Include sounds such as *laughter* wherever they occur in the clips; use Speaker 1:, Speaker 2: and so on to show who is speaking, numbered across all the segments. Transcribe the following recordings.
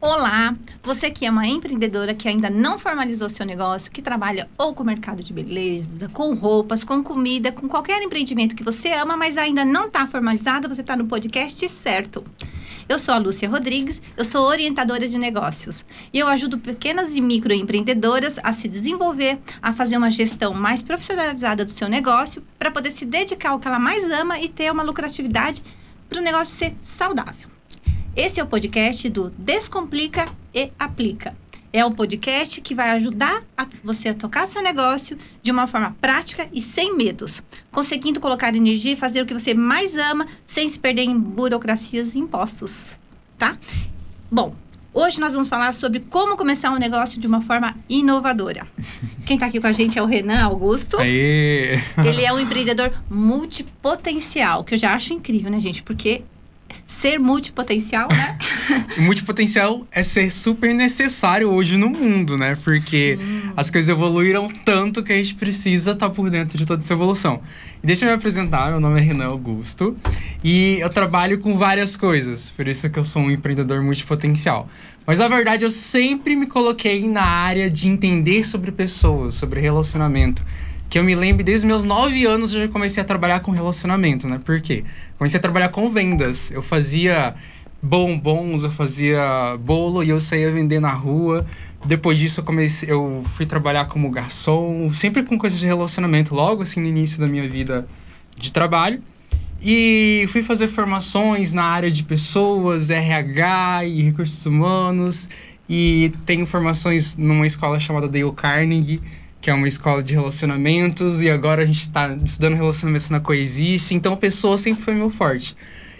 Speaker 1: Olá, você que é uma empreendedora que ainda não formalizou seu negócio, que trabalha ou com mercado de beleza, com roupas, com comida, com qualquer empreendimento que você ama, mas ainda não está formalizado, você está no podcast certo. Eu sou a Lúcia Rodrigues, eu sou orientadora de negócios e eu ajudo pequenas e microempreendedoras a se desenvolver, a fazer uma gestão mais profissionalizada do seu negócio para poder se dedicar ao que ela mais ama e ter uma lucratividade para o negócio ser saudável. Esse é o podcast do Descomplica e Aplica. É um podcast que vai ajudar a você a tocar seu negócio de uma forma prática e sem medos, conseguindo colocar energia e fazer o que você mais ama sem se perder em burocracias e impostos, tá? Bom, hoje nós vamos falar sobre como começar um negócio de uma forma inovadora. *laughs* Quem está aqui com a gente é o Renan Augusto.
Speaker 2: Aê!
Speaker 1: Ele é um empreendedor multipotencial, que eu já acho incrível, né, gente? Porque ser multipotencial, né? *laughs*
Speaker 2: multipotencial é ser super necessário hoje no mundo, né? Porque Sim. as coisas evoluíram tanto que a gente precisa estar tá por dentro de toda essa evolução. E deixa eu me apresentar, meu nome é Renan Augusto e eu trabalho com várias coisas, por isso que eu sou um empreendedor multipotencial. Mas na verdade eu sempre me coloquei na área de entender sobre pessoas, sobre relacionamento que eu me lembro desde meus nove anos eu já comecei a trabalhar com relacionamento, né? Por quê? Comecei a trabalhar com vendas. Eu fazia bombons, eu fazia bolo e eu saía vender na rua. Depois disso eu comecei, eu fui trabalhar como garçom, sempre com coisas de relacionamento, logo assim no início da minha vida de trabalho. E fui fazer formações na área de pessoas, RH e recursos humanos. E tenho formações numa escola chamada Dale Carnegie que é uma escola de relacionamentos, e agora a gente está estudando relacionamentos na Coexiste, então a pessoa sempre foi meu forte.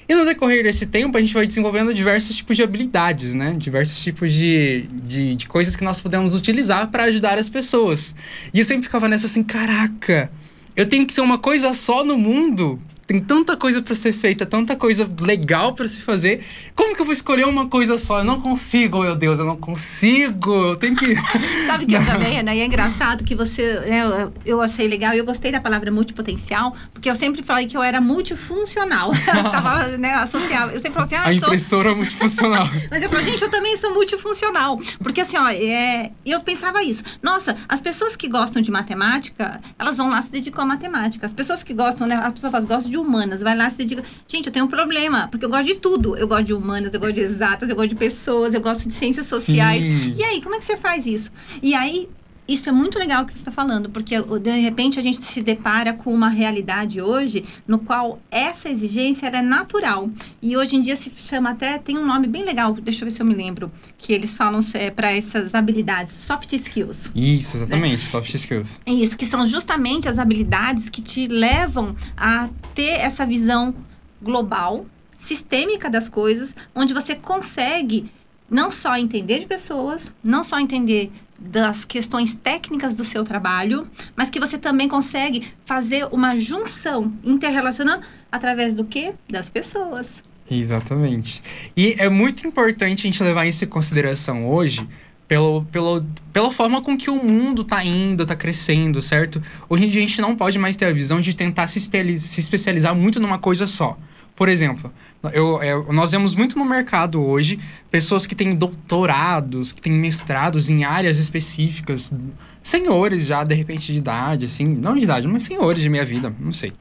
Speaker 2: E no decorrer desse tempo, a gente vai desenvolvendo diversos tipos de habilidades, né? Diversos tipos de, de, de coisas que nós podemos utilizar para ajudar as pessoas. E eu sempre ficava nessa assim: caraca, eu tenho que ser uma coisa só no mundo tem tanta coisa para ser feita, tanta coisa legal para se fazer. Como que eu vou escolher uma coisa só? Eu não consigo, meu Deus, eu não consigo. Eu tenho que. *laughs*
Speaker 1: Sabe que eu também, né? E é engraçado que você. Né, eu achei legal eu gostei da palavra multipotencial, porque eu sempre falei que eu era multifuncional. *laughs* eu tava, né, associava. Eu sempre falava assim, ah,
Speaker 2: A impressora
Speaker 1: sou...
Speaker 2: multifuncional. *laughs*
Speaker 1: Mas eu falei, gente, eu também sou multifuncional. Porque assim, ó, é... eu pensava isso. Nossa, as pessoas que gostam de matemática, elas vão lá se dedicam à matemática. As pessoas que gostam, né? As pessoas gostam de humanas. Vai lá e se diga, gente, eu tenho um problema, porque eu gosto de tudo. Eu gosto de humanas, eu gosto de exatas, eu gosto de pessoas, eu gosto de ciências sociais. Sim. E aí, como é que você faz isso? E aí, isso é muito legal que você está falando, porque de repente a gente se depara com uma realidade hoje no qual essa exigência é natural. E hoje em dia se chama até, tem um nome bem legal, deixa eu ver se eu me lembro, que eles falam é, para essas habilidades, soft skills.
Speaker 2: Isso, exatamente, né? soft skills.
Speaker 1: Isso, que são justamente as habilidades que te levam a ter essa visão global, sistêmica das coisas, onde você consegue não só entender de pessoas, não só entender das questões técnicas do seu trabalho, mas que você também consegue fazer uma junção interrelacionando através do quê? Das pessoas.
Speaker 2: Exatamente. E é muito importante a gente levar isso em consideração hoje, pelo, pelo, pela forma com que o mundo está indo, está crescendo, certo? Hoje em dia a gente não pode mais ter a visão de tentar se, se especializar muito numa coisa só. Por exemplo, eu, eu, nós vemos muito no mercado hoje pessoas que têm doutorados, que têm mestrados em áreas específicas, senhores já, de repente, de idade, assim, não de idade, mas senhores de minha vida, não sei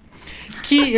Speaker 2: que,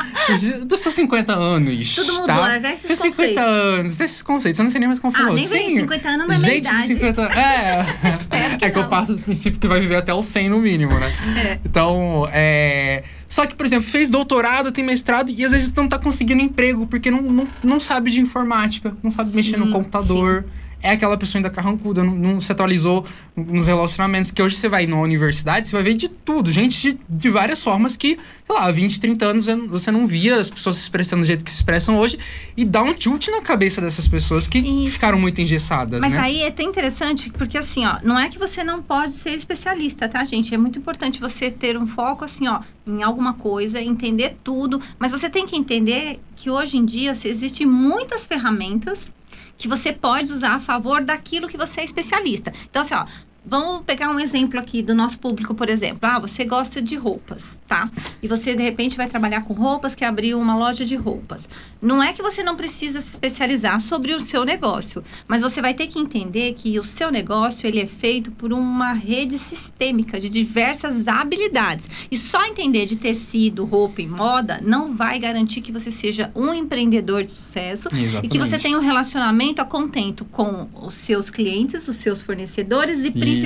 Speaker 2: *laughs* dos seus 50 anos.
Speaker 1: Tudo mudou, tá? né? Desses 50 conceitos.
Speaker 2: anos, desses conceitos. Eu não sei nem mais como
Speaker 1: ah,
Speaker 2: falou.
Speaker 1: Nem Sim, 50 anos não é
Speaker 2: gente idade. 50 *laughs* É. é, é que eu passo do princípio que vai viver até os 100 no mínimo, né? É. Então, é. Só que, por exemplo, fez doutorado, tem mestrado e às vezes não tá conseguindo emprego porque não, não, não sabe de informática, não sabe mexer sim, no computador. Sim é aquela pessoa ainda carrancuda, não, não, se atualizou nos relacionamentos. Que hoje você vai numa universidade, você vai ver de tudo, gente de, de várias formas que, sei lá, há 20, 30 anos você não via as pessoas se expressando do jeito que se expressam hoje e dá um tilt na cabeça dessas pessoas que Isso. ficaram muito engessadas.
Speaker 1: Mas
Speaker 2: né?
Speaker 1: aí é até interessante, porque assim, ó, não é que você não pode ser especialista, tá, gente? É muito importante você ter um foco, assim, ó, em alguma coisa, entender tudo, mas você tem que entender que hoje em dia existem muitas ferramentas que você pode usar a favor daquilo que você é especialista. Então, assim, ó, Vamos pegar um exemplo aqui do nosso público, por exemplo. Ah, você gosta de roupas, tá? E você, de repente, vai trabalhar com roupas, que abriu uma loja de roupas. Não é que você não precisa se especializar sobre o seu negócio, mas você vai ter que entender que o seu negócio, ele é feito por uma rede sistêmica de diversas habilidades. E só entender de tecido, roupa e moda não vai garantir que você seja um empreendedor de sucesso
Speaker 2: Exatamente.
Speaker 1: e que você tenha um relacionamento a contento com os seus clientes, os seus fornecedores e principalmente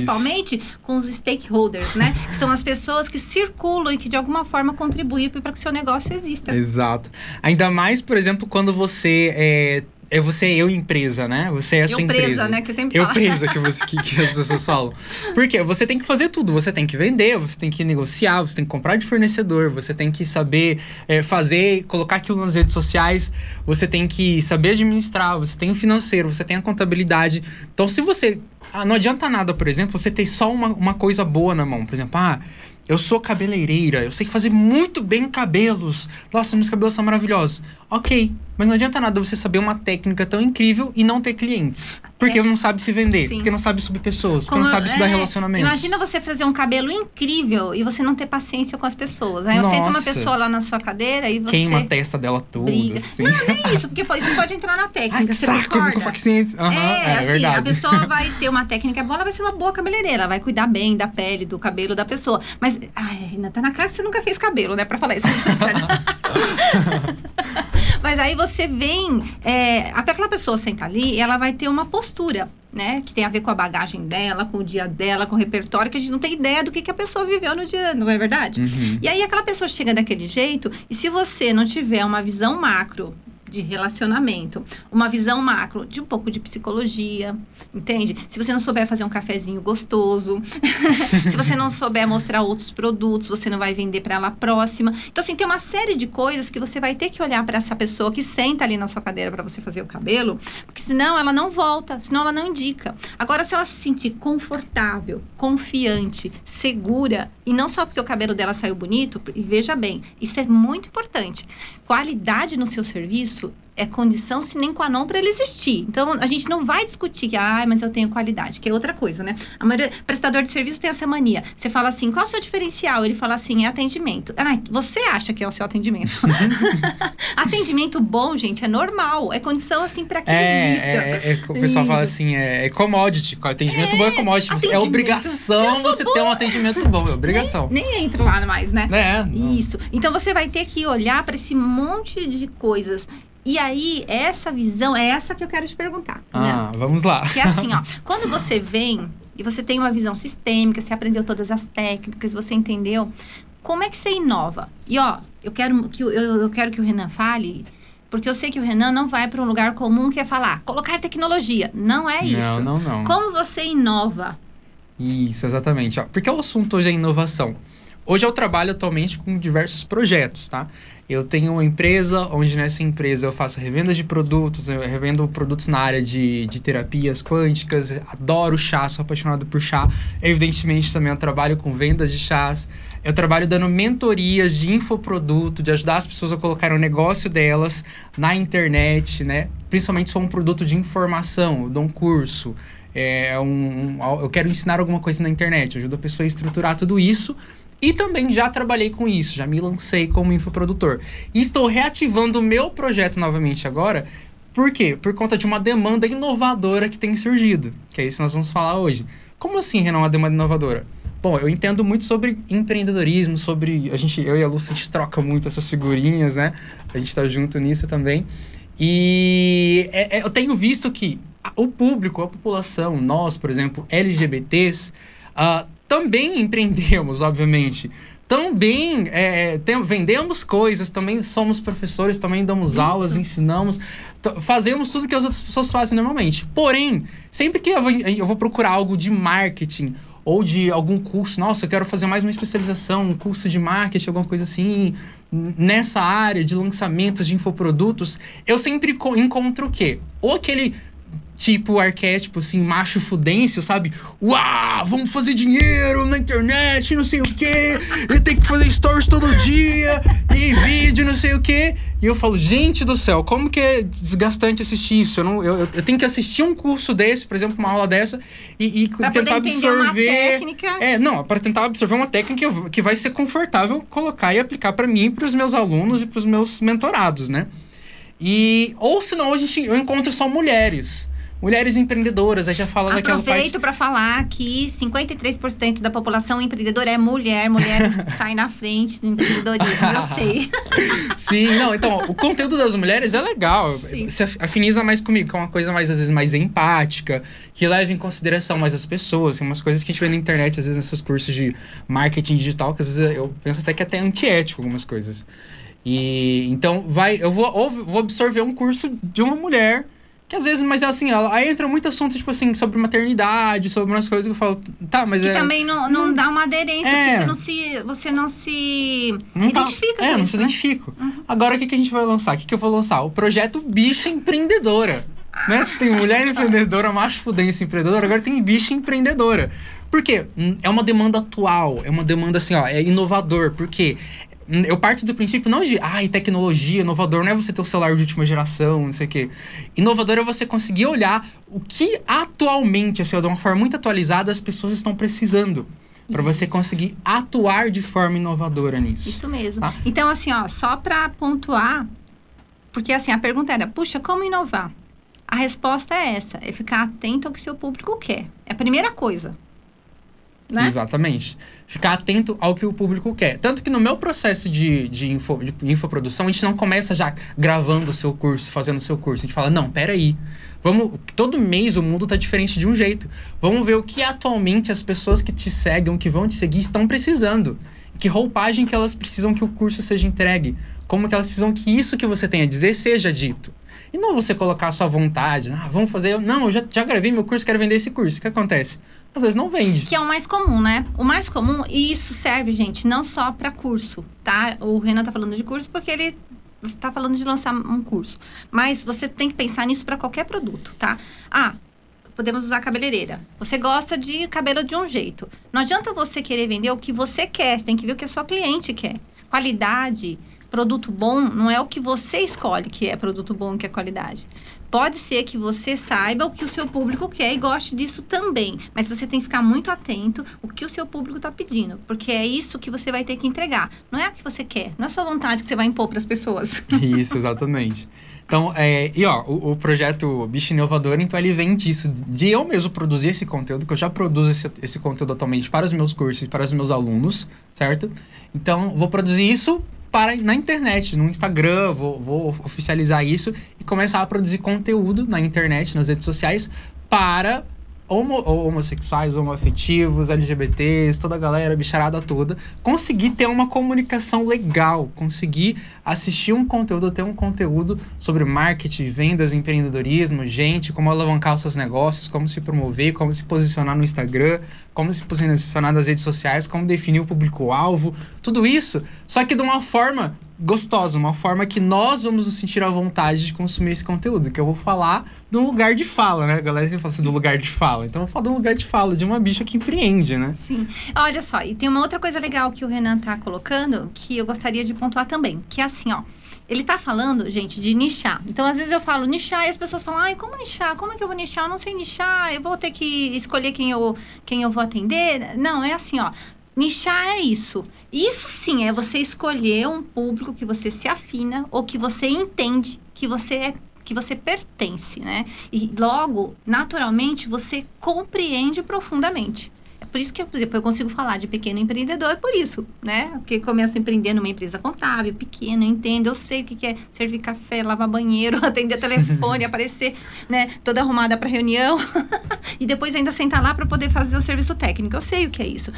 Speaker 1: com os stakeholders, né? Que são as pessoas que circulam e que de alguma forma contribuem para que o seu negócio exista.
Speaker 2: Exato. Ainda mais, por exemplo, quando você é, é você eu empresa, né? Você é a sua
Speaker 1: eu presa,
Speaker 2: empresa.
Speaker 1: né? Que eu sempre
Speaker 2: Eu
Speaker 1: falo.
Speaker 2: presa que, você, que, que as pessoas falam. Porque você tem que fazer tudo. Você tem que vender, você tem que negociar, você tem que comprar de fornecedor, você tem que saber é, fazer, colocar aquilo nas redes sociais, você tem que saber administrar, você tem o financeiro, você tem a contabilidade. Então, se você. Ah, não adianta nada, por exemplo, você ter só uma, uma coisa boa na mão. Por exemplo, ah. Eu sou cabeleireira, eu sei fazer muito bem cabelos. Nossa, meus cabelos são maravilhosos. Ok, mas não adianta nada você saber uma técnica tão incrível e não ter clientes. Porque não sabe se vender,
Speaker 1: Sim.
Speaker 2: porque não sabe sobre pessoas, porque
Speaker 1: Como-
Speaker 2: não sabe estudar
Speaker 1: é,
Speaker 2: relacionamentos.
Speaker 1: Imagina você fazer um cabelo incrível e você não ter paciência com as pessoas. Aí eu sento uma
Speaker 2: Nossa.
Speaker 1: pessoa lá na sua cadeira e você
Speaker 2: Queima a testa dela toda,
Speaker 1: briga.
Speaker 2: assim.
Speaker 1: Não, nem isso, porque isso pode entrar na *laughs*
Speaker 2: Ai,
Speaker 1: técnica.
Speaker 2: que
Speaker 1: você
Speaker 2: saco,
Speaker 1: concorda?
Speaker 2: com paciência. Aham,
Speaker 1: é,
Speaker 2: é,
Speaker 1: assim,
Speaker 2: verdade.
Speaker 1: a pessoa *laughs* vai ter uma técnica boa, ela vai ser uma boa cabeleireira, ela vai cuidar bem da pele, do cabelo da pessoa. Mas, ai, ainda tá na cara que você nunca fez cabelo, né, pra falar isso. *laughs* Mas aí você vem, é, aquela pessoa senta ali, ela vai ter uma postura, né? Que tem a ver com a bagagem dela, com o dia dela, com o repertório, que a gente não tem ideia do que, que a pessoa viveu no dia, não é verdade?
Speaker 2: Uhum.
Speaker 1: E aí aquela pessoa chega daquele jeito, e se você não tiver uma visão macro de relacionamento, uma visão macro de um pouco de psicologia, entende? Se você não souber fazer um cafezinho gostoso, *laughs* se você não souber mostrar outros produtos, você não vai vender para ela próxima. Então assim, tem uma série de coisas que você vai ter que olhar para essa pessoa que senta ali na sua cadeira para você fazer o cabelo, porque senão ela não volta, senão ela não indica. Agora se ela se sentir confortável, confiante, segura, e não só porque o cabelo dela saiu bonito, e veja bem, isso é muito importante. Qualidade no seu serviço é condição sine qua non para ele existir. Então, a gente não vai discutir que, ah, mas eu tenho qualidade, que é outra coisa, né? A maioria, prestador de serviço tem essa mania. Você fala assim, qual é o seu diferencial? Ele fala assim, é atendimento. Ah, você acha que é o seu atendimento. *laughs* atendimento bom, gente, é normal. É condição, assim, para que exista.
Speaker 2: É, é, é, o pessoal fala
Speaker 1: Isso.
Speaker 2: assim, é, é commodity. Atendimento bom é commodity. Você- É
Speaker 1: atendimento.
Speaker 2: obrigação
Speaker 1: Se não
Speaker 2: você ter um atendimento bom. É obrigação.
Speaker 1: Nem entra lá mais, né?
Speaker 2: É, não.
Speaker 1: Isso. Então você vai ter que olhar para esse monte de coisas. E aí, essa visão é essa que eu quero te perguntar. né?
Speaker 2: Ah, vamos lá.
Speaker 1: Que é assim, ó, *laughs* quando você vem e você tem uma visão sistêmica, você aprendeu todas as técnicas, você entendeu, como é que você inova? E ó, eu quero que, o- eu, eu quero que o Renan fale, porque eu sei que o Renan não vai para um lugar comum que é falar, colocar tecnologia. Não é isso.
Speaker 2: Não, não, não.
Speaker 1: Como você inova?
Speaker 2: Isso, exatamente. Porque o assunto hoje é inovação. Hoje eu trabalho atualmente com diversos projetos, tá? Eu tenho uma empresa, onde nessa empresa eu faço revenda de produtos, eu revendo produtos na área de, de terapias quânticas, adoro chá, sou apaixonado por chá. Evidentemente também eu trabalho com vendas de chás. Eu trabalho dando mentorias de infoproduto, de ajudar as pessoas a colocar o negócio delas na internet, né? Principalmente se for um produto de informação, eu dou um curso, é um- eu quero ensinar alguma coisa na internet, eu ajudo a pessoa a estruturar tudo isso. E também já trabalhei com isso, já me lancei como infoprodutor. E estou reativando o meu projeto novamente agora. Por quê? Por conta de uma demanda inovadora que tem surgido. Que é isso que nós vamos falar hoje. Como assim, Renan, uma demanda inovadora? Bom, eu entendo muito sobre empreendedorismo, sobre. A gente, eu e a Lúcia, a gente troca muito essas figurinhas, né? A gente tá junto nisso também. E é- é- eu tenho visto que o público, a população, nós, por exemplo, LGBTs, ah, também empreendemos, obviamente. Também é, tem- vendemos coisas, também somos professores, também damos aulas, ensinamos, fazemos tudo que as outras pessoas fazem normalmente. Porém, sempre que eu vou, eu vou procurar algo de marketing ou de algum curso, nossa, eu quero fazer mais uma especialização, um curso de marketing, alguma coisa assim, nessa área de lançamentos de infoprodutos, eu sempre co- encontro o quê? Ou aquele tipo arquétipo, assim, macho fudêncio, sabe? Uau, vamos fazer dinheiro na internet, não sei o quê. Eu tenho que fazer stories todo dia, e vídeo, não sei o quê. E eu falo, gente do céu, como que é desgastante assistir isso? Eu, não, eu, eu tenho que assistir um curso desse, por exemplo, uma aula dessa, e, e tentar absorver. técnica. É, não, para tentar absorver uma técnica que vai ser confortável colocar e aplicar para mim, para os meus alunos e para os meus mentorados, né? E, ou senão a gente, eu encontro só mulheres Mulheres empreendedoras, aí já fala
Speaker 1: daquela parte... Aproveito para falar que 53% da população empreendedora é mulher. Mulher *laughs* sai na frente do empreendedorismo, eu sei. *laughs*
Speaker 2: Sim, não, então, o conteúdo das mulheres é legal. Sim. Se afiniza mais comigo, que é uma coisa mais, às vezes, mais empática, que leva em consideração mais as pessoas. Tem umas coisas que a gente vê na internet, às vezes, nesses cursos de marketing digital, que às vezes eu penso até que é até antiético algumas coisas. E então vai, eu vou, vou absorver um curso de uma mulher que às vezes, mas é assim, aí entra muito assunto, tipo assim, sobre maternidade, sobre umas coisas que eu falo, tá, mas
Speaker 1: que
Speaker 2: é.
Speaker 1: também não, não, não dá uma aderência, é, porque você não se, você não se não identifica
Speaker 2: tá, É, não se né? identifico. Uhum. Agora o que, que a gente vai lançar? O que, que eu vou lançar? O projeto Bicha Empreendedora. Ah. Né? Você tem mulher empreendedora, macho fudência empreendedora, agora tem bicha empreendedora. Por quê? Hum, é uma demanda atual, é uma demanda assim, ó, é inovador, porque eu parto do princípio não de, ai, tecnologia, inovador não é você ter o celular de última geração, não sei o quê. Inovador é você conseguir olhar o que atualmente, assim, de uma forma muito atualizada, as pessoas estão precisando. para você conseguir atuar de forma inovadora nisso.
Speaker 1: Isso mesmo. Tá? Então, assim, ó, só para pontuar, porque assim, a pergunta era, puxa, como inovar? A resposta é essa, é ficar atento ao que seu público quer. É a primeira coisa. Né?
Speaker 2: Exatamente. Ficar atento ao que o público quer. Tanto que no meu processo de, de, info, de infoprodução, a gente não começa já gravando o seu curso, fazendo o seu curso. A gente fala, não, peraí. Vamos, todo mês o mundo tá diferente de um jeito. Vamos ver o que atualmente as pessoas que te seguem, que vão te seguir, estão precisando. Que roupagem que elas precisam que o curso seja entregue. Como que elas precisam que isso que você tem a dizer seja dito. E não você colocar a sua vontade. Ah, vamos fazer. Não, eu já, já gravei meu curso, quero vender esse curso. O que acontece? Às vezes não vende.
Speaker 1: Que é o mais comum, né? O mais comum, e isso serve, gente, não só para curso, tá? O Renan tá falando de curso porque ele tá falando de lançar um curso. Mas você tem que pensar nisso para qualquer produto, tá? Ah, podemos usar cabeleireira. Você gosta de cabelo de um jeito. Não adianta você querer vender o que você quer, você tem que ver o que a sua cliente quer. Qualidade, produto bom não é o que você escolhe que é produto bom, que é qualidade. Pode ser que você saiba o que o seu público quer e goste disso também, mas você tem que ficar muito atento o que o seu público está pedindo, porque é isso que você vai ter que entregar. Não é o que você quer, não é a sua vontade que você vai impor para as pessoas. *laughs*
Speaker 2: Isso, exatamente. Então, é, e ó, o, o, projeto Bicho Inovador, então ele vem disso, de eu mesmo produzir esse conteúdo, que eu já produzo esse, esse conteúdo atualmente para os meus cursos e para os meus alunos, certo? Então, vou produzir isso para na internet, no Instagram, vou, vou oficializar isso e começar a produzir conteúdo na internet, nas redes sociais, para homo, homossexuais, homoafetivos, LGBTs, toda a galera, bicharada toda, conseguir ter uma comunicação legal, conseguir assistir um conteúdo, ter um conteúdo sobre marketing, vendas, empreendedorismo, gente, como alavancar os seus negócios, como se promover, como se posicionar no Instagram, como se posicionar nas redes sociais, como definir o público-alvo, tudo isso, só que de uma forma gostosa, uma forma que nós vamos nos sentir à vontade de consumir esse conteúdo, que eu vou falar do lugar de fala, né? A galera que fala assim, do lugar de fala. Então eu falar do lugar de fala, de uma bicha que empreende, né?
Speaker 1: Sim. Olha só, e tem uma outra coisa legal que o Renan tá colocando, que eu gostaria de pontuar também, que é assim, ó. Ele tá falando, gente, de nichar. Então, às vezes eu falo nichar e as pessoas falam, ai, como nichar? Como é que eu vou nichar? Eu não sei nichar, eu vou ter que escolher quem eu, quem eu vou atender. Não, é assim, ó. Nichar é isso. Isso sim é você escolher um público que você se afina ou que você entende que você é que você pertence, né? E logo, naturalmente, você compreende profundamente. É por isso que, por exemplo, eu consigo falar de pequeno empreendedor por isso, né? Porque começo a empreender numa empresa contábil, pequena, eu entendo, eu sei o que é servir café, lavar banheiro, *laughs* atender telefone, *laughs* aparecer, né, toda arrumada para reunião *laughs* e depois ainda sentar lá para poder fazer o serviço técnico. Eu sei o que é isso.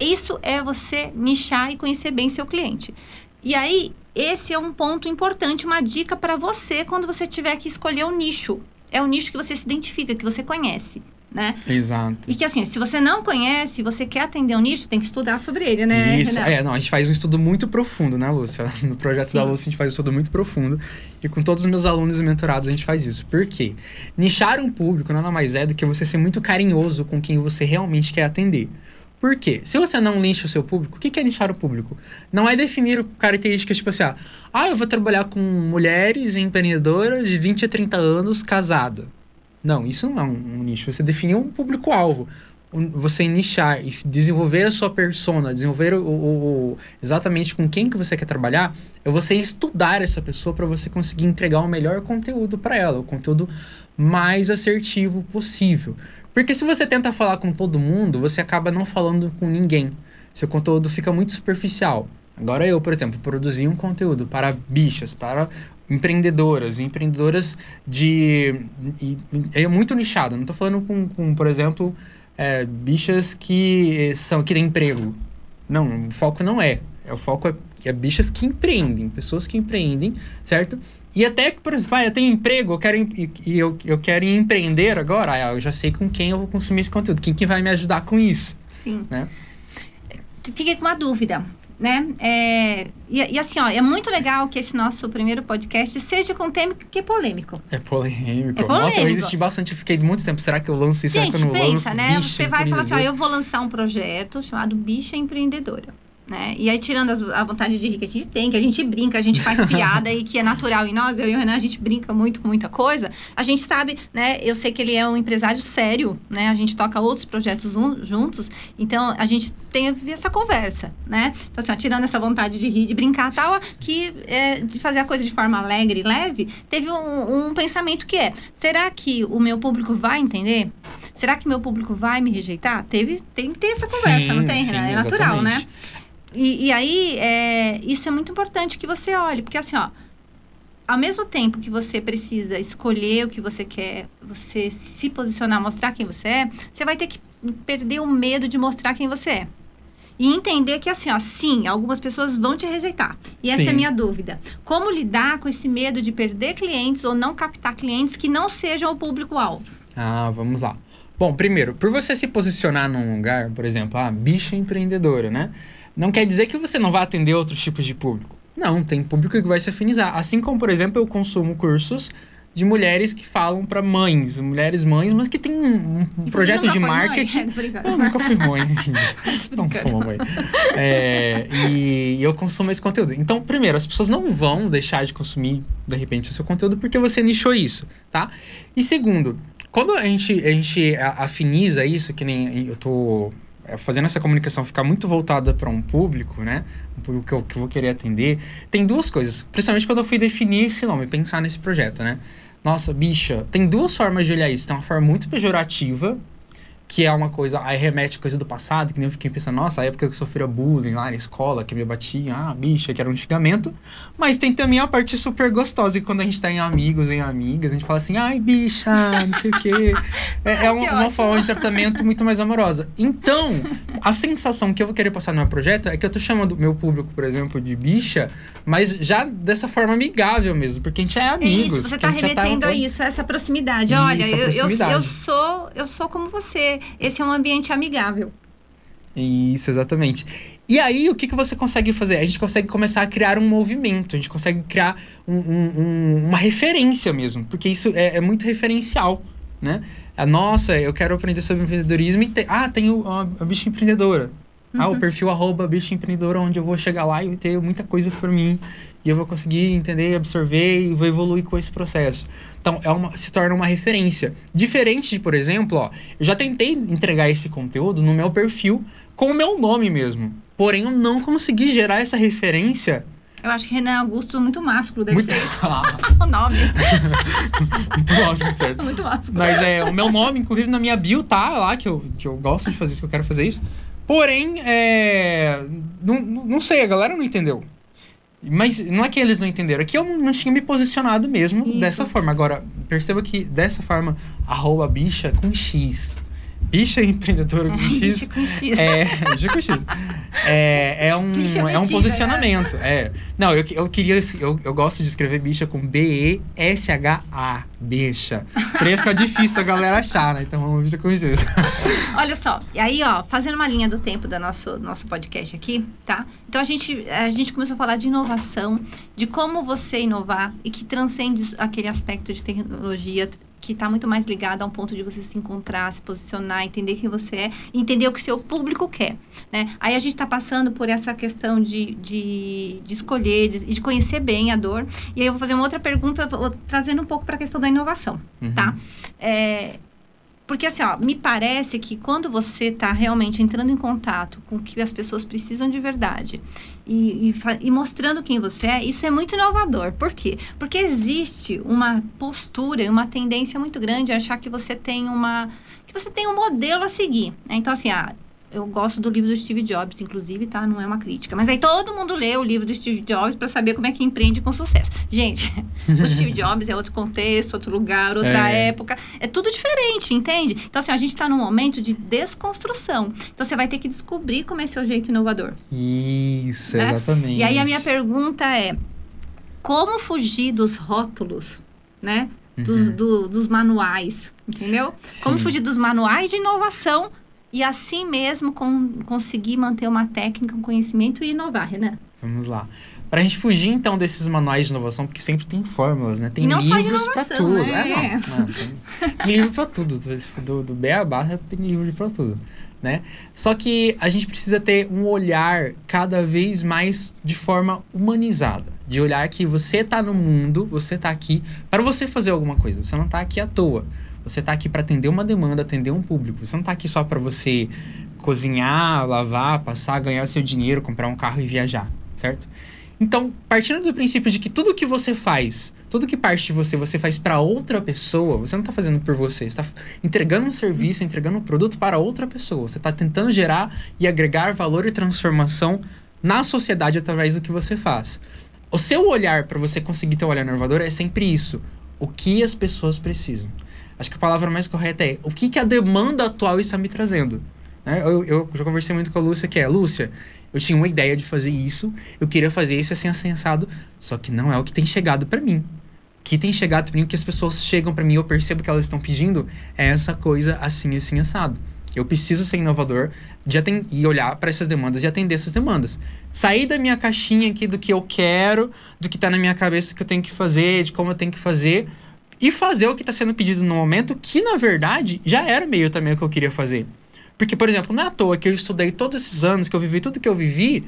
Speaker 1: Isso é você nichar e conhecer bem seu cliente. E aí, esse é um ponto importante, uma dica para você quando você tiver que escolher um nicho. É o nicho que você se identifica, que você conhece. né?
Speaker 2: Exato.
Speaker 1: E que assim, se você não conhece, você quer atender um nicho, tem que estudar sobre ele, né?
Speaker 2: Isso,
Speaker 1: Renan?
Speaker 2: é, não, a gente faz um estudo muito profundo, né, Lúcia? *laughs* No projeto
Speaker 1: Sim.
Speaker 2: da Lúcia, a gente faz um estudo muito profundo. E com todos os meus alunos e mentorados, a gente faz isso. Por quê? Nichar um público nada mais é do que você ser muito carinhoso com quem você realmente quer atender. Por quê? Se você não nicha o seu público, o que é nichar o público? Não é definir características tipo assim, ah, ah, eu vou trabalhar com mulheres empreendedoras de 20 a 30 anos casada. Não, isso não é um, nicho. Você definiu um público-alvo. Você nichar e desenvolver a sua persona, desenvolver o, o- o- exatamente com quem que você quer trabalhar, é você estudar essa pessoa para você conseguir entregar o melhor conteúdo para ela, o conteúdo mais assertivo possível. Porque se você tenta falar com todo mundo, você acaba não falando com ninguém. Seu conteúdo fica muito superficial. Agora eu, por exemplo, produzi um conteúdo para bichas, para empreendedoras, empreendedoras de. é muito nichado. Não tô falando com, com por exemplo, é, bichas que eh, são que têm emprego. Não, o foco não é. É o foco é, é bichas que empreendem, pessoas que empreendem, certo? E até que, por exemplo, ah, eu tenho emprego, eu quero, e, e eu, eu quero empreender agora, ah, eu já sei com quem eu vou consumir esse conteúdo, quem que vai me ajudar com isso,
Speaker 1: Sim.
Speaker 2: né?
Speaker 1: Fiquei com uma dúvida, né? É, e, e assim, ó, é muito legal que esse nosso primeiro podcast seja com um tema que é polêmico.
Speaker 2: É polêmico.
Speaker 1: É
Speaker 2: Nossa, eu
Speaker 1: polêmico.
Speaker 2: resisti bastante, eu fiquei muito tempo. Será que eu lanço isso? Será
Speaker 1: Gente,
Speaker 2: que eu não
Speaker 1: pensa,
Speaker 2: lanço?
Speaker 1: né?
Speaker 2: Bicho,
Speaker 1: Você vai falar assim, ó, eu vou lançar um projeto chamado Bicha Empreendedora. Né? E aí, tirando as- a vontade de rir que a gente tem, que a gente brinca, a gente faz *laughs* piada e que é natural em nós, eu e o Renan, a gente brinca muito com muita coisa. A gente sabe, né? Eu sei que ele é um empresário sério, né? A gente toca outros projetos un- juntos, então a gente tem essa conversa, né? Então, assim, ó, tirando essa vontade de rir, de brincar e tal, que é, de fazer a coisa de forma alegre e leve, teve um, um pensamento que é: será que o meu público vai entender? Será que meu público vai me rejeitar? Teve, tem que ter essa conversa,
Speaker 2: Sim,
Speaker 1: não tem,
Speaker 2: sim,
Speaker 1: Renan? É natural, né? E, e aí, é, isso é muito importante que você olhe, porque assim, ó, ao mesmo tempo que você precisa escolher o que você quer, você se posicionar, mostrar quem você é, você vai ter que perder o medo de mostrar quem você é. E entender que, assim, ó, sim, algumas pessoas vão te rejeitar. E essa é a minha dúvida. Como lidar com esse medo de perder clientes ou não captar clientes que não sejam o público-alvo?
Speaker 2: Ah, vamos lá. Bom, primeiro, por você se posicionar num lugar, por exemplo, ah, bicha empreendedora, né? Não quer dizer que você não vai atender outros tipos de público. Não, tem público que vai se afinizar. Assim como, por exemplo, eu consumo cursos de mulheres que falam para mães, mulheres mães, mas que tem um, um projeto de
Speaker 1: foi mãe.
Speaker 2: marketing. *laughs*
Speaker 1: É.
Speaker 2: Eu nunca fui mãe *laughs* Não sou uma mãe. É, e eu consumo esse conteúdo. Então, primeiro, as pessoas não vão deixar de consumir, de repente, o seu conteúdo porque você nichou isso, tá? E segundo, quando a gente, a gente a- afiniza isso, que nem eu tô fazendo essa comunicação ficar muito voltada para um público, né? Um público que eu, que eu vou querer atender, tem duas coisas. Principalmente quando eu fui definir esse nome, pensar nesse projeto, né? Nossa, bicha, tem duas formas de olhar isso. Tem uma forma muito pejorativa, que é uma coisa, aí remete a coisa do passado, que nem eu fiquei pensando, nossa, a época que eu sofria bullying lá na escola, que me batiam, ah, bicha, que era um xingamento. Mas tem também a parte super gostosa, e quando a gente tá em amigos, em amigas, a gente fala assim, ai, bicha, não sei o quê. *laughs* É, é uma,
Speaker 1: Que
Speaker 2: uma forma de tratamento muito mais amorosa. Então, a sensação que eu vou querer passar no meu projeto é que eu tô chamando meu público, por exemplo, de bicha, mas já dessa forma amigável mesmo, porque a gente é
Speaker 1: É
Speaker 2: amigos.
Speaker 1: isso, você
Speaker 2: a gente já
Speaker 1: remetendo a
Speaker 2: tá-
Speaker 1: isso, a essa proximidade. Olha,
Speaker 2: a
Speaker 1: eu, eu- Eu, sou, eu sou como você. Esse é um ambiente amigável.
Speaker 2: Isso, exatamente. E aí, o que, que você consegue fazer? A gente consegue começar a criar um movimento, a gente consegue criar um- um- um- uma referência mesmo, porque isso é, é muito referencial, né? A nossa, eu quero aprender sobre empreendedorismo e tem, ah, tem o, a, bicha empreendedora. Ah, o perfil arroba bicha empreendedora, onde eu vou chegar lá e ter muita coisa por mim. E eu vou conseguir entender, absorver e vou evoluir com esse processo. Então, é uma, se torna uma referência. Diferente de, por exemplo, ó, eu já tentei entregar esse conteúdo no meu perfil com o meu nome mesmo. Porém, eu não consegui gerar essa referência.
Speaker 1: Eu acho que Renan Augusto muito másculo, deve
Speaker 2: Muito,
Speaker 1: ser isso *laughs* o nome. *laughs*
Speaker 2: muito ótimo, certo? *laughs*
Speaker 1: muito másculo.
Speaker 2: Mas é, o meu nome, inclusive na minha bio, tá lá, que eu, que eu gosto de fazer isso, que eu quero fazer isso. Porém, é. Não não sei, a galera não entendeu. Mas não é que eles não entenderam, é que eu não tinha me posicionado mesmo
Speaker 1: Isso.
Speaker 2: dessa forma. Agora, perceba que dessa forma, arroba bicha com X. Bicha empreendedora com *laughs* X.
Speaker 1: Com X.
Speaker 2: É, bicha com X. É, é um,
Speaker 1: Bicha
Speaker 2: é um
Speaker 1: metida,
Speaker 2: posicionamento. É. Não, eu, eu queria. Eu, eu gosto de escrever bicha com B-E-S-H-A. Bicha. Pra ficar difícil da galera achar, né? Então vamos bicha com jeito. *laughs*
Speaker 1: Olha só, e aí, ó, fazendo uma linha do tempo do nosso, nosso podcast aqui, tá? Então a gente, a gente começou a falar de inovação, de como você inovar e que transcende aquele aspecto de tecnologia que está muito mais ligado a um ponto de você se encontrar, se posicionar, entender quem você é, entender o que o seu público quer, né? Aí a gente está passando por essa questão de, de, de escolher, de, de, conhecer bem a dor. E aí eu vou fazer uma outra pergunta, vou, trazendo um pouco para a questão da inovação,
Speaker 2: Uhum.
Speaker 1: tá? É, porque assim, ó, me parece que quando você está realmente entrando em contato com o que as pessoas precisam de verdade e, e, e mostrando quem você é, isso é muito inovador. Por quê? Porque existe uma postura e uma tendência muito grande a achar que você tem uma. que você tem um modelo a seguir. né? Então, assim, ah, eu gosto do livro do Steve Jobs, inclusive, tá? Não é uma crítica. Mas aí todo mundo lê o livro do Steve Jobs para saber como é que empreende com sucesso. Gente, *laughs* o Steve Jobs é outro contexto, outro lugar, outra
Speaker 2: É.
Speaker 1: época. É tudo diferente, entende? Então, assim, a gente está num momento de desconstrução. Então, você vai ter que descobrir como é seu jeito inovador.
Speaker 2: Isso,
Speaker 1: Né?
Speaker 2: exatamente.
Speaker 1: E aí, a minha pergunta é: como fugir dos rótulos, né? Dos,
Speaker 2: Uhum.
Speaker 1: do- dos manuais, entendeu? Como
Speaker 2: Sim.
Speaker 1: fugir dos manuais de inovação e assim mesmo com- conseguir manter uma técnica, um conhecimento e inovar, Renan.
Speaker 2: Vamos lá. Pra gente fugir, então, desses manuais de inovação, porque sempre tem fórmulas, né? Tem
Speaker 1: não
Speaker 2: livros
Speaker 1: inovação,
Speaker 2: tudo.
Speaker 1: né?
Speaker 2: É, não, não, tem, tem livro pra tudo. Do, do Beabá tem livro pra tudo, né? Só que a gente precisa ter um olhar cada vez mais de forma humanizada. De olhar que você tá no mundo, você tá aqui para você fazer alguma coisa. Você não tá aqui à toa. Você tá aqui para atender uma demanda, atender um público. Você não tá aqui só para você cozinhar, lavar, passar, ganhar seu dinheiro, comprar um carro e viajar, certo? Então, partindo do princípio de que tudo que você faz, tudo que parte de você, você faz para outra pessoa, você não tá fazendo por você, você tá entregando um serviço, entregando um produto para outra pessoa. Você tá tentando gerar e agregar valor e transformação na sociedade através do que você faz. O seu olhar para você conseguir ter um olhar inovador é sempre isso. O que as pessoas precisam. Acho que a palavra mais correta é o que, que a demanda atual está me trazendo. Né? Eu, eu já conversei muito com a Lúcia, que é, Lúcia, eu tinha uma ideia de fazer isso, eu queria fazer isso assim, assado, só que não é o que tem chegado para mim. O que tem chegado para mim, o que as pessoas chegam para mim, eu percebo que elas estão pedindo, é essa coisa assim, assim, assado. Eu preciso ser inovador de e olhar para essas demandas e atender essas demandas. Sair da minha caixinha aqui do que eu quero, do que tá na minha cabeça que eu tenho que fazer, de como eu tenho que fazer, e fazer o que está sendo pedido no momento, que na verdade já era meio também o que eu queria fazer. Porque, por exemplo, não é à toa que eu estudei todos esses anos, que eu vivi tudo que eu vivi,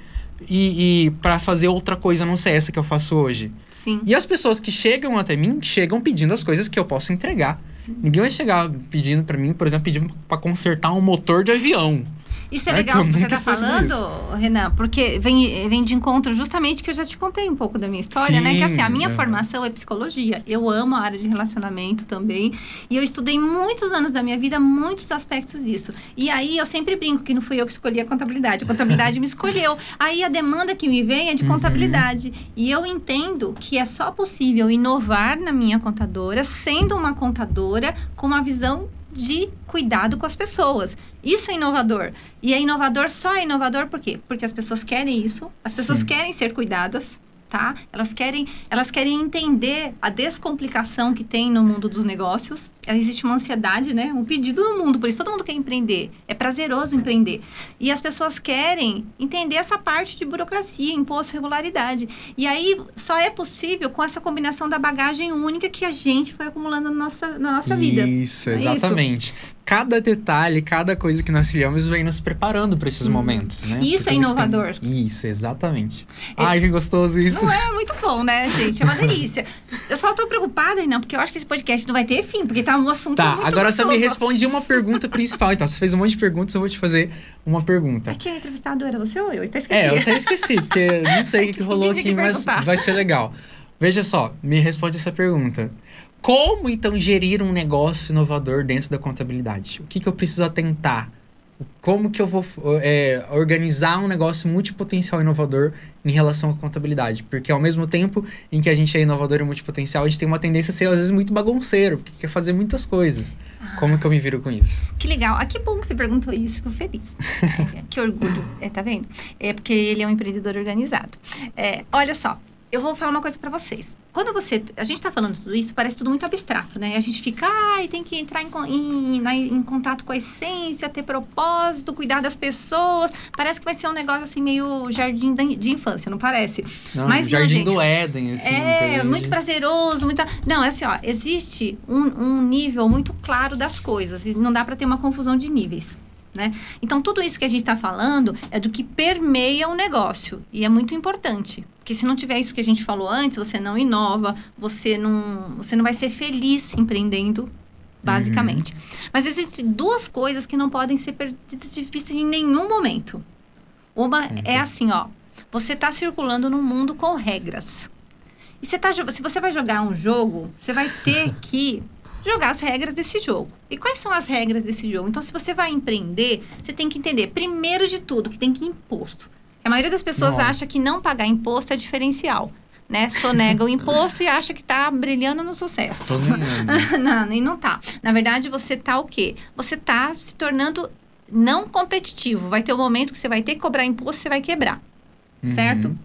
Speaker 2: e, e para fazer outra coisa não ser essa que eu faço hoje.
Speaker 1: Sim.
Speaker 2: E as pessoas que chegam até mim, chegam pedindo as coisas que eu posso entregar. Ninguém vai chegar pedindo para mim, por exemplo, pedindo para consertar um motor de avião.
Speaker 1: Isso é
Speaker 2: É que
Speaker 1: legal
Speaker 2: eu
Speaker 1: que você
Speaker 2: nunca
Speaker 1: está falando, Renan, porque vem, vem de encontro justamente que eu já te contei um pouco da minha história, né? Que assim, a
Speaker 2: Sim,
Speaker 1: minha
Speaker 2: é.
Speaker 1: formação é psicologia. Eu amo a área de relacionamento também. E eu estudei muitos anos da minha vida, muitos aspectos disso. E aí eu sempre brinco que não fui eu que escolhi a contabilidade, a contabilidade me escolheu. Aí a demanda que me vem é de
Speaker 2: Uhum.
Speaker 1: contabilidade. E eu entendo que é só possível inovar na minha contadora, sendo uma contadora com uma visão de cuidado com as pessoas. Isso é inovador. E é inovador, só é inovador por quê? Porque as pessoas querem isso, as pessoas
Speaker 2: Sim.
Speaker 1: querem ser cuidadas, tá? Elas querem, elas querem entender a descomplicação que tem no mundo dos negócios. Existe uma ansiedade, né? Um pedido no mundo, por isso todo mundo quer empreender. É prazeroso empreender. E as pessoas querem entender essa parte de burocracia, imposto, regularidade. E aí só é possível com essa combinação da bagagem única que a gente foi acumulando na nossa, na nossa vida.
Speaker 2: Isso,
Speaker 1: É isso.
Speaker 2: Cada detalhe, cada coisa que nós criamos vem nos preparando para esses
Speaker 1: Sim.
Speaker 2: momentos, né?
Speaker 1: Isso é
Speaker 2: tudo que tem-
Speaker 1: inovador.
Speaker 2: Isso, exatamente. Ai, que gostoso isso.
Speaker 1: Não é muito bom, né, gente? É uma delícia. Eu só tô preocupada, não, porque eu acho que esse podcast não vai ter fim, porque tá um assunto
Speaker 2: Tá,
Speaker 1: muito
Speaker 2: agora você me
Speaker 1: gostoso.
Speaker 2: responde uma pergunta *laughs* principal. Então, você fez um monte de perguntas, eu vou te fazer uma pergunta.
Speaker 1: É que a entrevistado era você ou eu? Até esqueci.
Speaker 2: É, eu até esqueci, porque não sei o que, *laughs* rolou aqui, mas vai ser legal. Veja só, me responde essa pergunta. Como então gerir um negócio inovador dentro da contabilidade? O que, que eu preciso atentar como que eu vou é, organizar um negócio multipotencial inovador em relação à contabilidade. Porque ao mesmo tempo em que a gente é inovador e multipotencial, a gente tem uma tendência a ser, às vezes, muito bagunceiro, porque quer fazer muitas coisas. Ah, como que eu me viro com isso?
Speaker 1: Que legal. Ah, que bom que você perguntou isso, fico feliz. *laughs* que orgulho. É, tá vendo? É porque ele é um empreendedor organizado. É, olha só, eu vou falar uma coisa para vocês. Quando você. A gente está falando tudo isso, parece tudo muito abstrato, né? A gente fica, ai, tem que entrar em, em, em, contato com a essência, ter propósito, cuidar das pessoas. Parece que vai ser um negócio assim, meio jardim de infância, não parece?
Speaker 2: Não, Mas jardim não, gente, do Éden, assim.
Speaker 1: É, muito prazeroso, muita. Não, é assim, ó, existe um, um nível muito claro das coisas. E não dá para ter uma confusão de níveis. Né? Então, tudo isso que a gente está falando é do que permeia o negócio. E é muito importante. Porque se não tiver isso que a gente falou antes, você não inova, você não, você não vai ser feliz empreendendo, basicamente. Uhum. Mas existem duas coisas que não podem ser perdidas de vista em nenhum momento. Uma uhum. é assim, ó. Você está circulando num mundo com regras. E você tá, se você vai jogar um jogo, você vai ter *laughs* que jogar as regras desse jogo. E quais são as regras desse jogo? Então, se você vai empreender, você tem que entender, primeiro de tudo, que tem que imposto. A maioria das pessoas não. acha que não pagar imposto é diferencial. Né? Sonega o imposto e acha que está brilhando no sucesso.
Speaker 2: Tô *laughs*
Speaker 1: não, nem não tá. Na verdade, você tá o quê? Você tá se tornando não competitivo. Vai ter um momento que você vai ter que cobrar imposto, você vai quebrar. Uhum. Certo?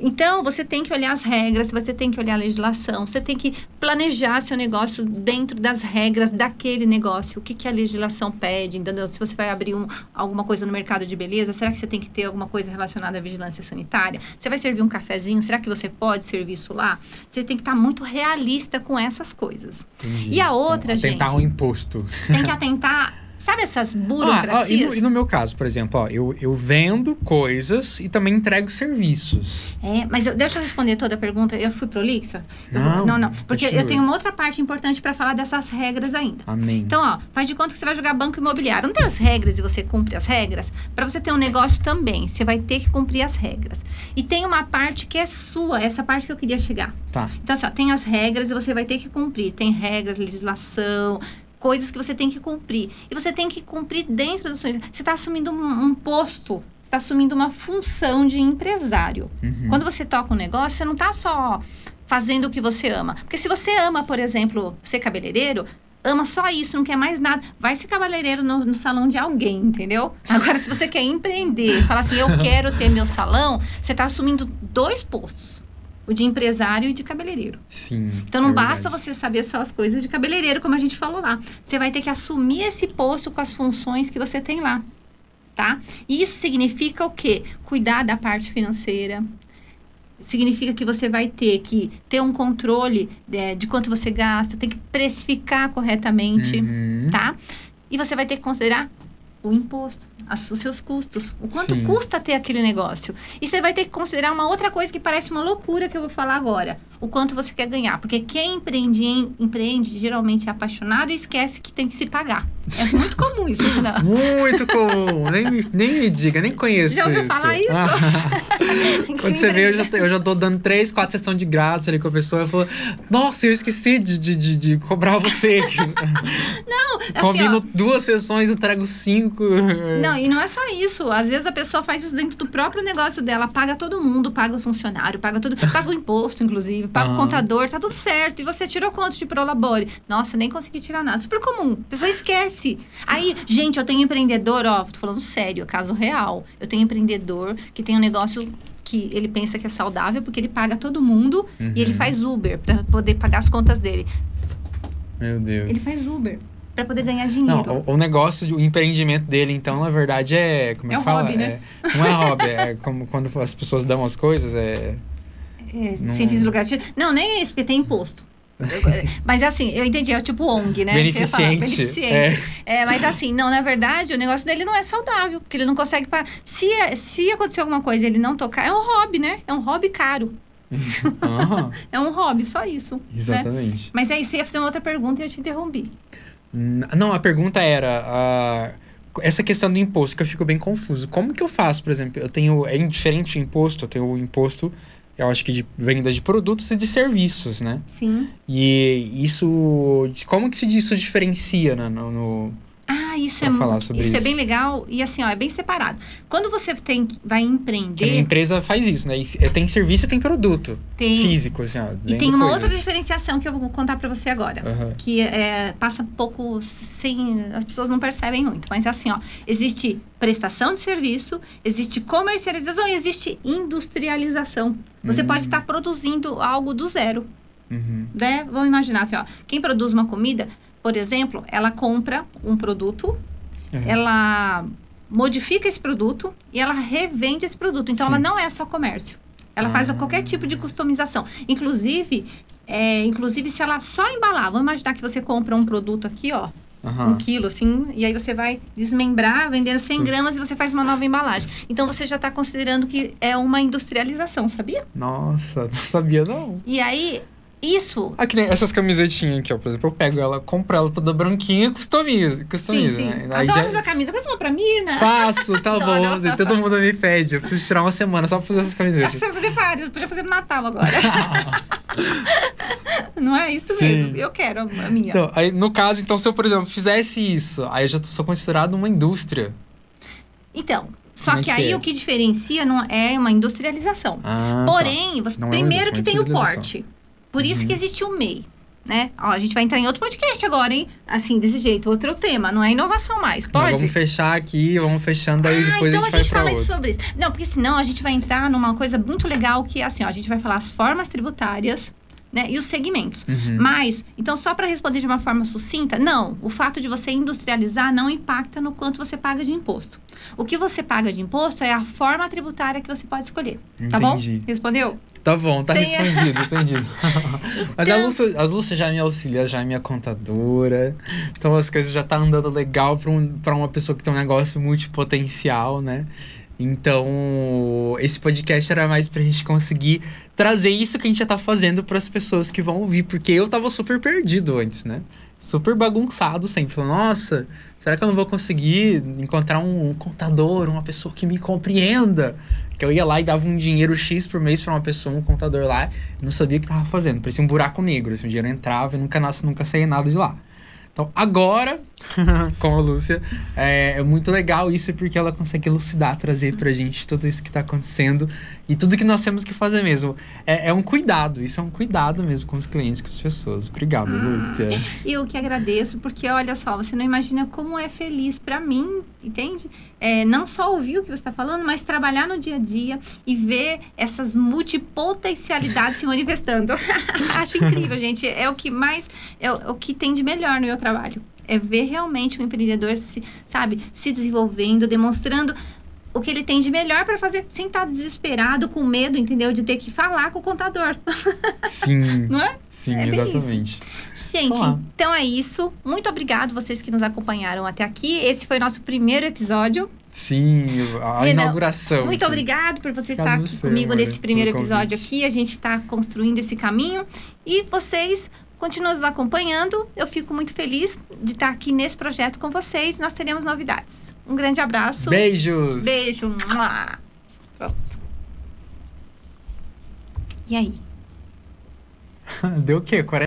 Speaker 1: Então, você tem que olhar as regras, você tem que olhar a legislação, você tem que planejar seu negócio dentro das regras daquele negócio. O que, que a legislação pede, entendeu? Se você vai abrir um, alguma coisa no mercado de beleza, será que você tem que ter alguma coisa relacionada à vigilância sanitária? Você vai servir um cafezinho, será que você pode servir isso lá? Você tem que estar muito realista com essas coisas.
Speaker 2: Entendi.
Speaker 1: E a outra,
Speaker 2: então,
Speaker 1: gente...
Speaker 2: Atentar ao imposto.
Speaker 1: Tem que atentar Sabe essas burocracias? Ah,
Speaker 2: e, no, e, no, meu caso, por exemplo, ó, eu, eu vendo coisas e também entrego serviços.
Speaker 1: É, mas eu, deixa eu responder toda a pergunta. Eu fui prolixa?
Speaker 2: Não,
Speaker 1: não, não. Porque eu tenho uma outra parte importante para falar dessas regras ainda.
Speaker 2: Amém.
Speaker 1: Então, ó, faz de conta que você vai jogar banco imobiliário. Não tem as regras e você cumpre as regras? Para você ter um negócio também, você vai ter que cumprir as regras. E tem uma parte que é sua, essa parte que eu queria chegar.
Speaker 2: Tá.
Speaker 1: Então, assim, ó, tem as regras e você vai ter que cumprir. Tem regras, legislação, coisas que você tem que cumprir. E você tem que cumprir dentro dos sonhos. Você está assumindo um, um posto, está assumindo uma função de empresário. Uhum. Quando você toca um negócio, você não está só fazendo o que você ama. Porque se você ama, por exemplo, ser cabeleireiro, ama só isso, não quer mais nada, vai ser cabeleireiro no, no, salão de alguém, entendeu? *laughs* Agora, se você quer empreender, falar assim, eu quero ter meu salão, você está assumindo dois postos o de empresário e de cabeleireiro.
Speaker 2: Sim.
Speaker 1: Então não é basta você saber só as coisas de cabeleireiro, como a gente falou lá. Você vai ter que assumir esse posto com as funções que você tem lá. Tá? E isso significa o quê? Cuidar da parte financeira. Significa que você vai ter que ter um controle é, de quanto você gasta, tem que precificar corretamente, uhum. tá? E você vai ter que considerar o imposto, os seus custos, o quanto Sim. custa ter aquele negócio. E você vai ter que considerar uma outra coisa que parece uma loucura que eu vou falar agora o quanto você quer ganhar. Porque quem empreende, empreende geralmente é apaixonado e esquece que tem que se pagar. É muito *laughs* comum isso,
Speaker 2: né? muito comum. Nem, nem me diga, nem conheço
Speaker 1: já ouviu
Speaker 2: isso.
Speaker 1: falar isso? Ah. *laughs*
Speaker 2: Quando você vê, eu já, eu já tô dando três, quatro sessões de graça ali com a pessoa. Eu falo, nossa, eu esqueci de, de, de, de cobrar você. *laughs*
Speaker 1: não, assim,
Speaker 2: Combino ó, duas sessões, entrego cinco.
Speaker 1: Não, e não é só isso. Às vezes a pessoa faz isso dentro do próprio negócio dela. Paga todo mundo, paga os funcionários, paga tudo. *laughs* Paga o imposto, inclusive paga o contador, tá tudo certo. E você tirou quanto de Prolabore? Nossa, nem consegui tirar nada. Super comum. A pessoa esquece. Aí, gente, eu tenho empreendedor, ó, tô falando sério, é caso real. Eu tenho empreendedor que tem um negócio que ele pensa que é saudável porque ele paga todo mundo uhum. e ele uhum. faz Uber para poder pagar as contas dele.
Speaker 2: Meu Deus.
Speaker 1: Ele faz Uber para poder ganhar dinheiro.
Speaker 2: Não, o, o, negócio, o empreendimento dele, então, na verdade, é. Como é, é um fala?
Speaker 1: Hobby, né?
Speaker 2: É, não é hobby, é como quando as pessoas dão as coisas, é.
Speaker 1: É, não... Sem fins lucrativos. Não, nem é isso, porque tem imposto. mas assim, eu entendi, é tipo ONG, né?
Speaker 2: Beneficente. Falar, beneficente.
Speaker 1: É. é. mas assim, não, na verdade, o negócio dele não é saudável, porque ele não consegue parar. Se, se acontecer alguma coisa e ele não tocar, é um hobby, né? É um hobby caro. *laughs* é um hobby, só isso. Né?
Speaker 2: Exatamente.
Speaker 1: Né? Mas aí você ia fazer uma outra pergunta e eu te interrompi.
Speaker 2: Não, a pergunta era. Uh essa questão do imposto que eu fico bem confuso. Como que eu faço, por exemplo? Eu tenho. É indiferente o imposto, eu tenho o imposto eu acho que de venda de produtos e de serviços, né?
Speaker 1: Sim.
Speaker 2: E isso. Como que se isso diferencia né, no, no...
Speaker 1: Ah, isso é,
Speaker 2: falar sobre
Speaker 1: isso
Speaker 2: isso.
Speaker 1: é bem legal e assim, ó, é bem separado. Quando você tem, vai
Speaker 2: Que a
Speaker 1: empreender,
Speaker 2: empresa faz isso, né? Se- Tem serviço e tem produto.
Speaker 1: tem.
Speaker 2: Físico, assim, ó.
Speaker 1: E tem uma
Speaker 2: coisas.
Speaker 1: outra diferenciação que eu vou contar pra você agora.
Speaker 2: Aham.
Speaker 1: Que é, passa um pouco sem. As pessoas não percebem muito. Mas é assim, ó. Existe prestação de serviço, existe comercialização e existe industrialização. Você
Speaker 2: Hum.
Speaker 1: pode estar produzindo algo do zero.
Speaker 2: Uhum.
Speaker 1: né? Vamos imaginar assim, ó. Quem produz uma comida, por exemplo, ela compra um produto,
Speaker 2: Uhum.
Speaker 1: ela modifica esse produto e ela revende esse produto. Então,
Speaker 2: Sim.
Speaker 1: ela não é só comércio. Ela faz
Speaker 2: Ah.
Speaker 1: qualquer tipo de customização. Inclusive, é, inclusive, se ela só embalar, vamos imaginar que você compra um produto aqui, ó, um
Speaker 2: Aham.
Speaker 1: quilo, assim, e aí você vai desmembrar, vendendo 100
Speaker 2: Sim.
Speaker 1: gramas e você faz uma nova embalagem. Então, você já está considerando que é uma industrialização, sabia?
Speaker 2: Nossa, não sabia não.
Speaker 1: E aí, isso
Speaker 2: Ah, que nem essas camisetinhas aqui, ó. Por exemplo, eu pego ela, compro ela toda branquinha e customizo. customizo
Speaker 1: sim, sim.
Speaker 2: Né?
Speaker 1: Adoro
Speaker 2: já-
Speaker 1: essa camisa. Faz uma pra mim, né?
Speaker 2: Faço, *laughs* tá bom. Todo mundo me pede. Eu preciso tirar uma semana só pra fazer essas
Speaker 1: Acho que
Speaker 2: camisetas.
Speaker 1: você vai fazer várias. Podia fazer no Natal agora. *laughs* Não é isso
Speaker 2: Sim.
Speaker 1: mesmo. Eu quero a minha.
Speaker 2: Então, aí, no caso, então, se eu, por exemplo, fizesse isso, aí eu já sou considerado uma indústria.
Speaker 1: Então, só
Speaker 2: Como é
Speaker 1: que
Speaker 2: que
Speaker 1: aí
Speaker 2: é?
Speaker 1: o que diferencia não é uma industrialização.
Speaker 2: Ah, tá.
Speaker 1: Porém, você,
Speaker 2: Não é
Speaker 1: primeiro que
Speaker 2: indústria,
Speaker 1: tem o porte. Por isso
Speaker 2: Uhum.
Speaker 1: que existe o MEI. Né? Ó, a gente vai entrar em outro podcast agora, hein? Assim, desse jeito, outro tema. Não é inovação mais. Pode?
Speaker 2: vamos fechar aqui, vamos fechando, aí
Speaker 1: Ah,
Speaker 2: depois
Speaker 1: então
Speaker 2: a
Speaker 1: a
Speaker 2: gente
Speaker 1: gente
Speaker 2: vai
Speaker 1: fala
Speaker 2: outro.
Speaker 1: sobre isso. Não, porque senão a gente vai entrar numa coisa muito legal que é assim, ó, a gente vai falar as formas tributárias, né, e os segmentos.
Speaker 2: Uhum.
Speaker 1: Mas, então só para responder de uma forma sucinta, não, o fato de você industrializar não impacta no quanto você paga de imposto. O que você paga de imposto é a forma tributária que você pode escolher, tá bom?
Speaker 2: Entendi.
Speaker 1: Respondeu?
Speaker 2: Tá bom, tá
Speaker 1: Sem-
Speaker 2: respondido, entendido. *laughs* Mas a
Speaker 1: Então-
Speaker 2: Lúcia, a Lúcia já me auxilia, já é minha contadora. Então as coisas já tá andando legal pra, um, pra uma pessoa que tem um negócio multipotencial, né? Então, esse podcast era mais pra gente conseguir trazer isso que a gente já tá fazendo pras pessoas que vão ouvir. Porque eu tava super perdido antes, né? Super bagunçado sempre. Falando, nossa, será que eu não vou conseguir encontrar um, um contador, uma pessoa que me compreenda? Que eu ia lá e dava um dinheiro X por mês pra uma pessoa, um contador lá, não sabia o que tava fazendo. Parecia um buraco negro. Assim, o dinheiro entrava e nunca, nunca saía nada de lá. Então, agora, *laughs* com a Lúcia, é, é muito legal isso porque ela consegue elucidar, trazer pra gente tudo isso que tá acontecendo e tudo que nós temos que fazer mesmo. É, é um cuidado, isso é um cuidado mesmo com os clientes, com as pessoas. Obrigado, Lúcia. *laughs*
Speaker 1: Eu que agradeço, porque olha só, você não imagina como é feliz para mim, entende? É, não só ouvir o que você está falando, mas trabalhar no dia a dia e ver essas multipotencialidades se manifestando. *laughs* Acho incrível, gente. É o que mais, é o, é o que tem de melhor no meu trabalho. É ver realmente o empreendedor, se, sabe, se desenvolvendo, demonstrando o que ele tem de melhor para fazer sem estar desesperado, com medo, entendeu? De ter que falar com o contador.
Speaker 2: Sim, *laughs*
Speaker 1: Não é?
Speaker 2: sim,
Speaker 1: É
Speaker 2: exatamente.
Speaker 1: Gente,
Speaker 2: Olá.
Speaker 1: então é isso. Muito obrigado vocês que nos acompanharam até aqui. Esse foi nosso primeiro episódio.
Speaker 2: Sim, a
Speaker 1: Renan,
Speaker 2: inauguração.
Speaker 1: Muito obrigado por você estar aqui comigo nesse primeiro episódio aqui. A gente está construindo esse caminho e vocês continuam nos acompanhando. Eu fico muito feliz de estar aqui nesse projeto com vocês. Nós teremos novidades. Um grande abraço.
Speaker 2: Beijos!
Speaker 1: Beijo. Pronto. E aí? *laughs*
Speaker 2: Deu o quê? 40